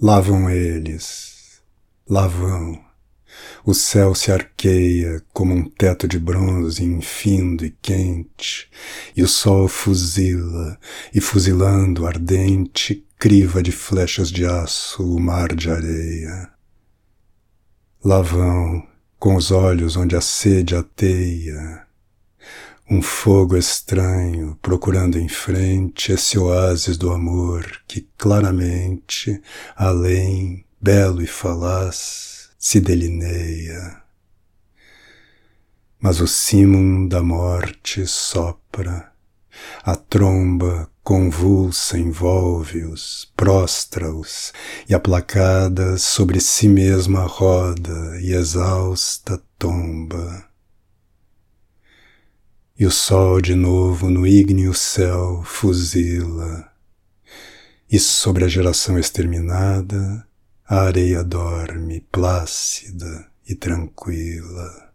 Lá vão eles, lá vão. O céu se arqueia como um teto de bronze infindo e quente, e o sol fuzila, e fuzilando ardente, criva de flechas de aço o mar de areia. Lá vão, com os olhos onde a sede ateia, um fogo estranho procurando em frente esse oásis do amor que claramente, além, belo e falaz, se delineia. Mas o cimum da morte sopra, a tromba convulsa envolve-os, prostra-os, e aplacada sobre si mesma roda e exausta tomba. E o sol de novo no ígneo céu fuzila, e sobre a geração exterminada a areia dorme plácida e tranquila.